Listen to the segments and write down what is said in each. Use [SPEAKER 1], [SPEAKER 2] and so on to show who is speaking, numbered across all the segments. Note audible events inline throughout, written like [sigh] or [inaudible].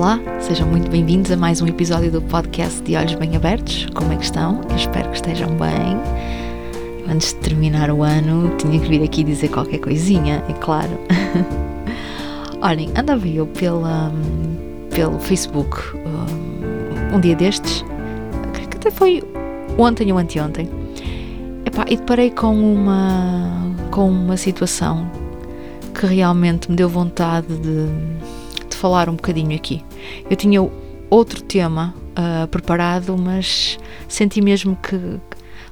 [SPEAKER 1] Olá, sejam muito bem-vindos a mais um episódio do podcast de Olhos Bem Abertos. Como é que estão? Eu espero que estejam bem. Antes de terminar o ano, tinha que vir aqui dizer qualquer coisinha, é claro. [laughs] Olhem, andava eu pela, pelo Facebook um, dia destes, creio que até foi ontem ou anteontem, Epá, e deparei com uma, com uma situação que realmente me deu vontade de falar um bocadinho aqui. Eu tinha outro tema uh, preparado, mas senti mesmo que,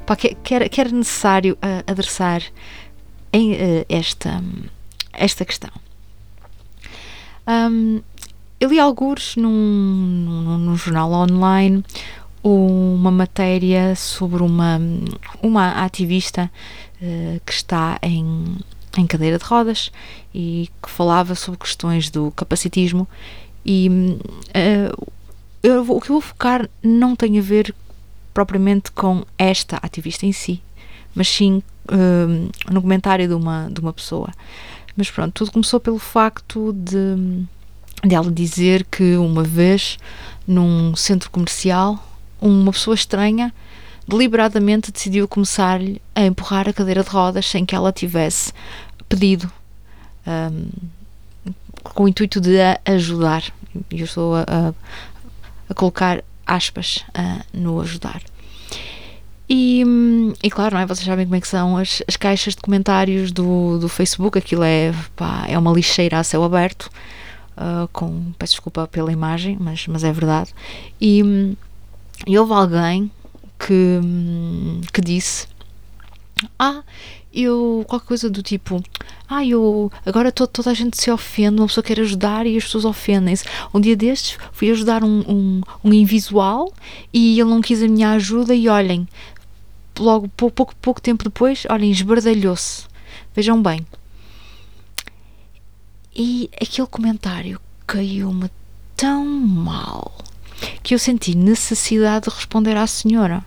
[SPEAKER 1] pá, que, que, era, que, era, necessário uh, adressar em, uh, esta, esta questão. Um, eu li alguns num, num, num, jornal online uma matéria sobre uma, uma ativista que está em em cadeira de rodas e que falava sobre questões do capacitismo e uh, eu, o que eu vou focar não tem a ver propriamente com esta ativista em si, mas sim uh, no comentário de uma, de uma pessoa. Mas pronto, tudo começou pelo facto de, de ela dizer que uma vez num centro comercial uma pessoa estranha deliberadamente decidiu começar-lhe a empurrar a cadeira de rodas sem que ela tivesse pedido, um, com o intuito de a ajudar. Eu estou a, a, a colocar aspas no ajudar. E, e, claro, não é? vocês sabem como é que são as, as caixas de comentários do, do Facebook, aquilo é, pá, é uma lixeira a céu aberto, uh, com, peço desculpa pela imagem, mas, mas é verdade. E, e houve alguém que, que disse: Ah, eu. qualquer coisa do tipo. Ah, eu. agora to, toda a gente se ofende, uma pessoa quer ajudar e as pessoas ofendem-se. Um dia destes fui ajudar um, um, um invisual e ele não quis a minha ajuda e olhem, logo pouco, pouco, pouco tempo depois, olhem, esbardalhou-se. Vejam bem. E aquele comentário caiu-me tão mal que eu senti necessidade de responder à senhora.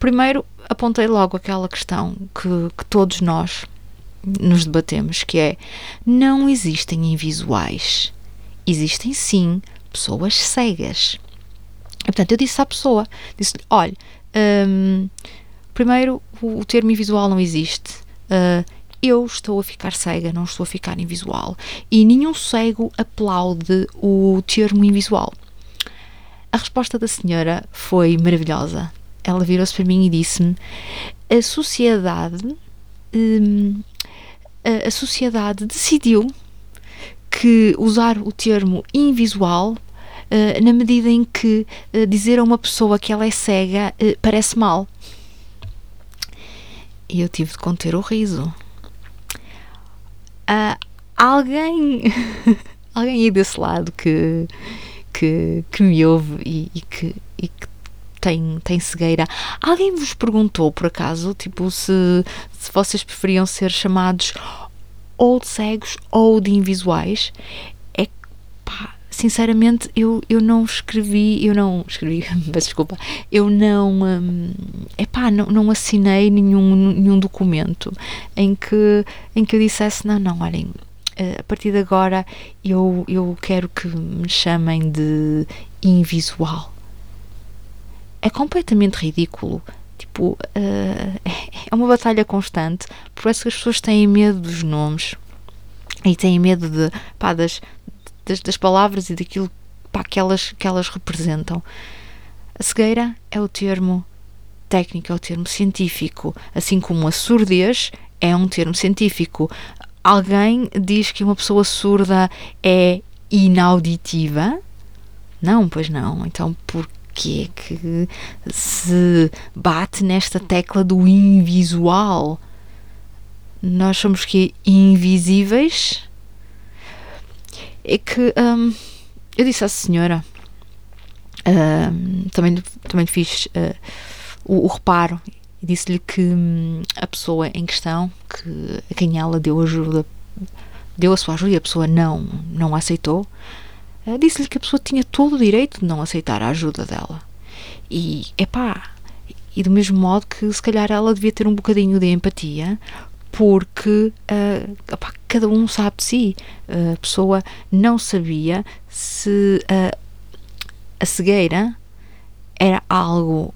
[SPEAKER 1] Primeiro, apontei logo aquela questão que, que todos nós nos debatemos, que é não existem invisuais. Existem sim pessoas cegas. E, portanto, eu disse à pessoa, disse-lhe, olha, hum, primeiro o, o, termo invisual não existe. Uh, eu estou a ficar cega, não estou a ficar invisual. E nenhum cego aplaude o termo invisual. A resposta da senhora foi maravilhosa. Ela virou-se para mim e disse-me: a sociedade, hum, a, a sociedade decidiu que usar o termo invisual Uh, na medida em que uh, dizer a uma pessoa que ela é cega uh, parece mal. E eu tive de conter o riso. alguém, [laughs] alguém aí desse lado que, que, que me ouve e, e, que, e que tem, tem cegueira. Alguém vos perguntou, por acaso, tipo, se, se vocês preferiam ser chamados ou de cegos ou de invisuais? É pá, sinceramente, eu, eu não escrevi, eu não escrevi, [laughs] peço desculpa, eu não, hum, epá, não, não assinei nenhum, nenhum documento em que, em que eu dissesse, não, não, olhem, eh, a partir de agora eu, eu quero que me chamem de invisual. É completamente ridículo. Tipo, uh, [laughs] é uma batalha constante. Parece que as pessoas têm medo dos nomes e têm medo de, pá, das, das, das palavras e daquilo pá, que, elas, que elas representam. A cegueira é o termo técnico, é o termo científico, assim como a surdez é um termo científico alguém diz que uma pessoa surda é inauditiva? Não, pois não. Então por que que se bate nesta tecla do invisual? Nós somos que invisíveis? É que hum, eu disse à senhora, hum, também, também fiz uh, o, o reparo e disse-lhe que hum, a pessoa em questão, que, a quem ela deu ajuda, deu a sua ajuda e a pessoa não, não aceitou, uh, disse-lhe que a pessoa tinha todo o direito de não aceitar a ajuda dela. E, epá, e do mesmo modo que se calhar ela devia ter um bocadinho de empatia, porque uh, epá, cada um sabe de si. A pessoa não sabia se a, a cegueira era algo,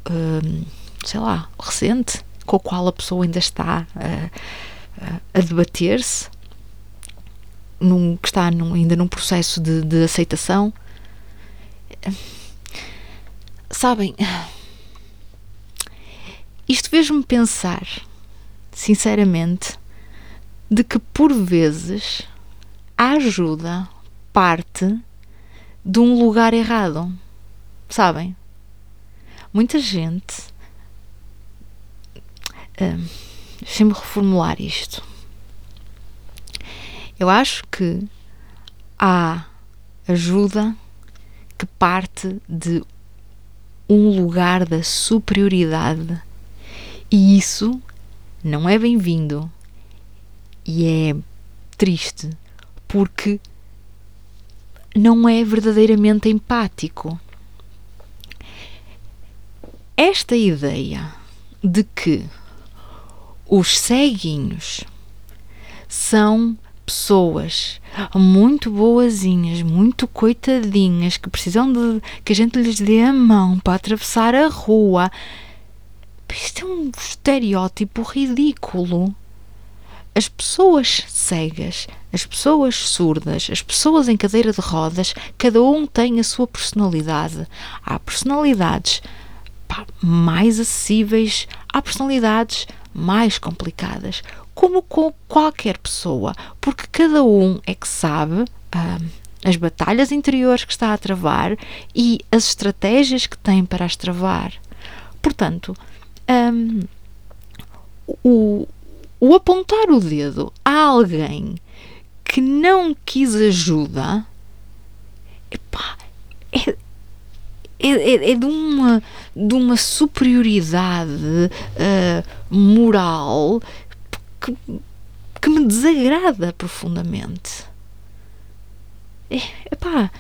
[SPEAKER 1] sei lá, recente, com o qual a pessoa ainda está a debater-se, num, que está num, ainda num processo de, de aceitação. Sabem, isto fez-me pensar, sinceramente, de que por vezes a ajuda parte de um lugar errado. Sabem? Muita gente. Hum, Deixem-me reformular isto. Eu acho que há ajuda que parte de um lugar da superioridade e isso não é bem-vindo e é triste porque não é verdadeiramente empático. Esta ideia de que os ceguinhos são pessoas muito boazinhas, muito coitadinhas, que precisam de que a gente lhes dê a mão para atravessar a rua. Isto é um estereótipo ridículo. As pessoas cegas, as pessoas surdas, as pessoas em cadeira de rodas, cada um tem a sua personalidade. Há personalidades pá, mais acessíveis, há personalidades mais complicadas, como com qualquer pessoa, porque cada um é que sabe ah, as batalhas interiores que está a travar e as estratégias que tem para as travar. Portanto, um, o, o apontar o dedo a alguém que não quis ajuda epá, é, é, é, é de, uma, de uma superioridade uh, moral que, que me desagrada profundamente. É, epá,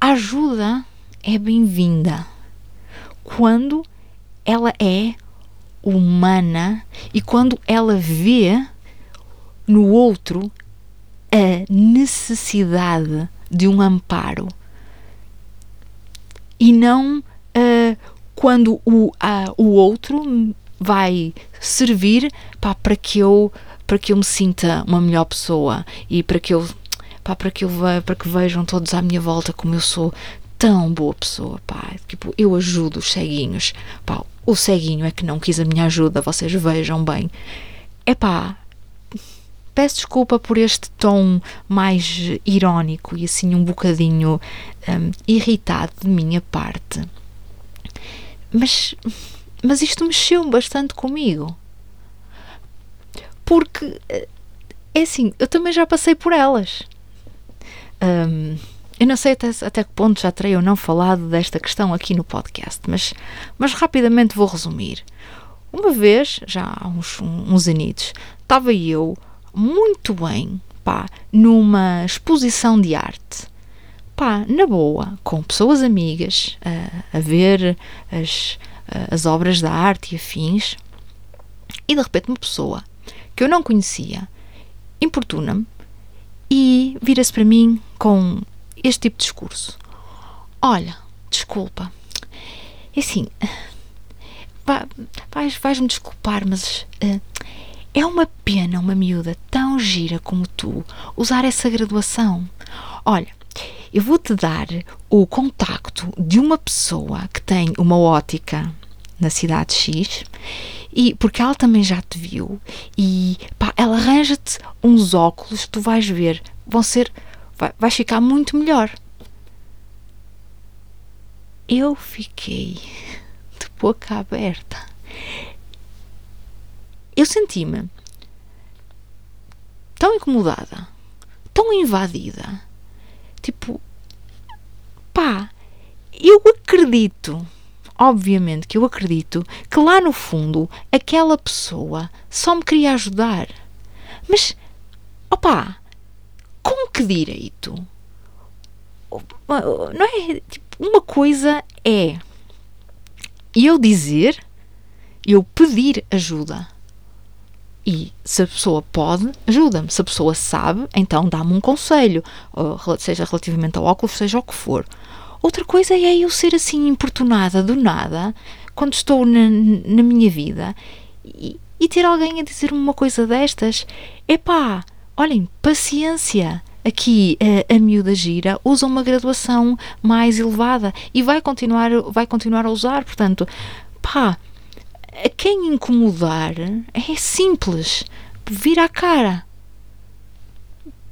[SPEAKER 1] a ajuda é bem-vinda quando ela é humana e quando ela vê no outro a necessidade de um amparo e não uh, quando o, o outro vai servir pá, para que eu para que eu me sinta uma melhor pessoa e para que eu pá, para que eu para que vejam todos à minha volta como eu sou tão boa pessoa, pá. Tipo, eu ajudo os ceguinhos. Pá, o ceguinho é que não quis a minha ajuda, vocês vejam bem. É pá, peço desculpa por este tom mais irónico e assim um bocadinho um, irritado de minha parte. Mas, mas isto mexeu bastante comigo. Porque, é assim, eu também já passei por elas. Um, eu não sei até, até que ponto já terei ou não falado desta questão aqui no podcast, mas, mas rapidamente vou resumir. Uma vez, já há uns, uns anitos, estava eu muito bem, pá, numa exposição de arte, pá, na boa, com pessoas amigas, a, a ver as, as obras da arte e afins, e de repente uma pessoa que eu não conhecia importuna-me e vira-se para mim com este tipo de discurso. Olha, desculpa. É assim, vais, vais-me desculpar, mas uh, é uma pena uma miúda tão gira como tu usar essa graduação. Olha, eu vou-te dar o contacto de uma pessoa que tem uma ótica na cidade X e porque ela também já te viu e pá, ela arranja-te uns óculos tu vais ver, vão ser vai, vais ficar muito melhor. Eu fiquei de boca aberta. Eu senti-me tão incomodada, tão invadida. Tipo, pá, eu acredito, obviamente que eu acredito que lá no fundo aquela pessoa só me queria ajudar. Mas, opá, com que direito? Não é? Tipo, uma coisa é eu dizer, eu pedir ajuda. E se a pessoa pode, ajuda-me. Se a pessoa sabe, então dá-me um conselho, seja relativamente ao óculos, seja o que for. Outra coisa é eu ser assim importunada do nada, quando estou na, na minha vida, e, e ter alguém a dizer-me uma coisa destas. Epá, olhem, paciência aqui a, a miúda gira usa uma graduação mais elevada e vai continuar, vai continuar a usar. Portanto, pá, a quem incomodar é simples. Vira a cara.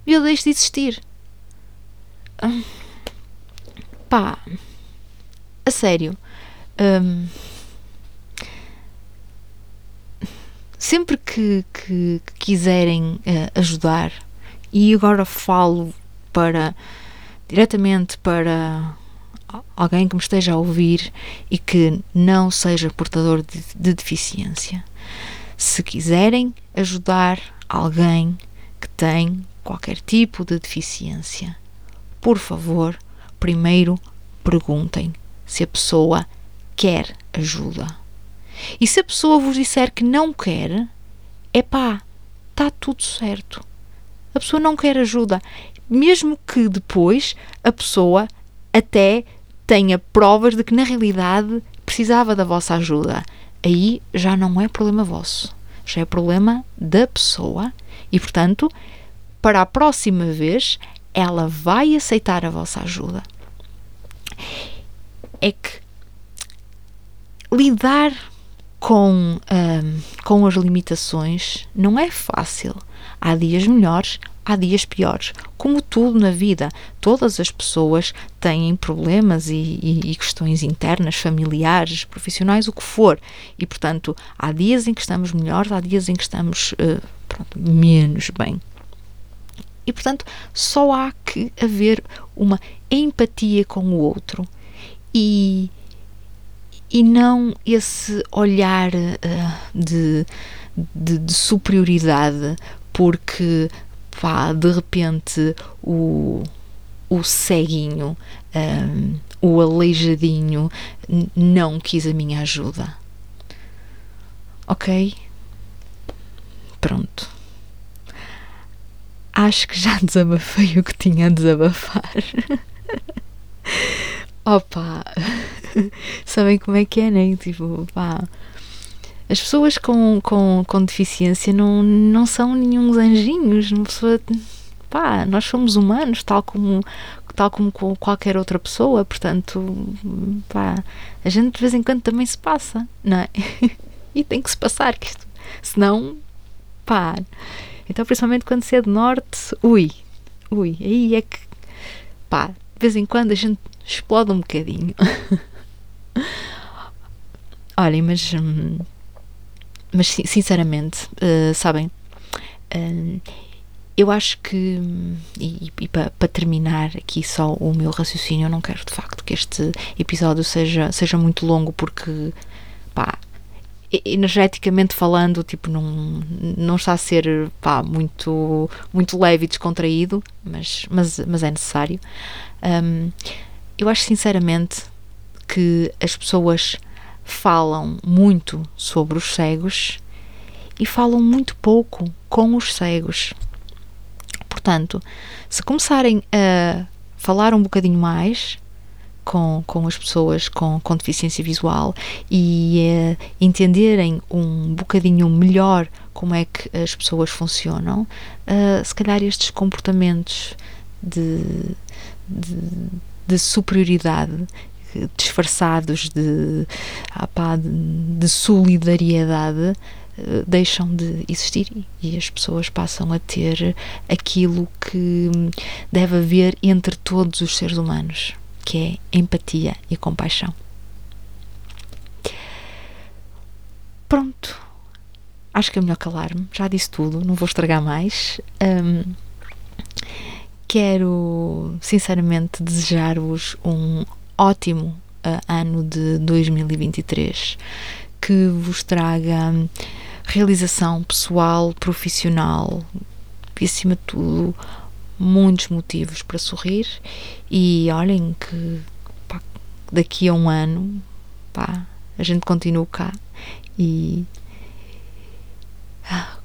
[SPEAKER 1] Eu deixo de existir. Hum, pá, a sério. Hum, sempre que, que, que quiserem uh, ajudar, e agora falo para diretamente para alguém que me esteja a ouvir e que não seja portador de, de deficiência. Se quiserem ajudar alguém que tem qualquer tipo de deficiência, por favor, primeiro perguntem se a pessoa quer ajuda. E se a pessoa vos disser que não quer, é pá, está tudo certo a pessoa não quer ajuda, mesmo que depois a pessoa até tenha provas de que na realidade precisava da vossa ajuda. Aí já não é problema vosso, já é problema da pessoa e, portanto, para a próxima vez ela vai aceitar a vossa ajuda. É que lidar com, um, com as limitações não é fácil. Há dias melhores, há dias piores. Como tudo na vida, todas as pessoas têm problemas e, e, e, questões internas, familiares, profissionais, o que for. E, portanto, há dias em que estamos melhores, há dias em que estamos uh, pronto, menos bem. E, portanto, só há que haver uma empatia com o outro. E e não esse olhar uh, de, de, de, superioridade, porque pá, de repente o, o ceguinho, um, o aleijadinho, não quis a minha ajuda. Ok? Pronto. Acho que já [laughs] desabafei o que tinha a desabafar. [laughs] Opa! [laughs] sabem como é que é, né? Tipo, pá. As pessoas com, com, com deficiência não, não são nenhum anjinhos. Uma pessoa, pá, nós somos humanos, tal como, tal como com qualquer outra pessoa, portanto, pá, a gente de vez em quando também se passa, não é? [laughs] e tem que se passar, que isto, senão, pá. Então, principalmente quando se é de norte, ui, ui, aí é que, pá, de vez em quando a gente explode um bocadinho. [laughs] Olhem, mas, hum, mas sinceramente, uh, sabem, uh, eu acho que, e, e para pa terminar aqui só o meu raciocínio, eu não quero de facto que este episódio seja, seja muito longo, porque, pá, energeticamente falando, tipo, não, não está a ser pá, muito, muito leve e descontraído, mas, mas, mas é necessário. Um, eu acho sinceramente que as pessoas falam muito sobre os cegos e falam muito pouco com os cegos. Portanto, se começarem a falar um bocadinho mais com, com as pessoas com, com deficiência visual e uh, entenderem um bocadinho melhor como é que as pessoas funcionam, uh, se calhar estes comportamentos de, de, de superioridade disfarçados de, ah pá, de, de solidariedade eh, deixam de existir e as pessoas passam a ter aquilo que deve haver entre todos os seres humanos, que é empatia e compaixão. Pronto, acho que é melhor calar-me, já disse tudo, não vou estragar mais. Um, quero sinceramente desejar-vos um ótimo uh, ano de 2023 que vos traga realização pessoal, profissional e, acima de tudo, muitos motivos para sorrir. E olhem que pá, daqui a um ano pá, a gente continua cá e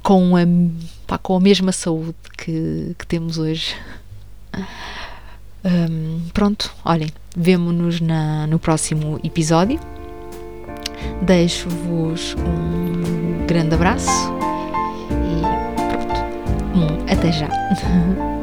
[SPEAKER 1] com a, pá, com a mesma saúde que, que temos hoje. Um, pronto, olhem, vemo-nos no próximo episódio. Deixo-vos um grande abraço e pronto, um até já. [laughs]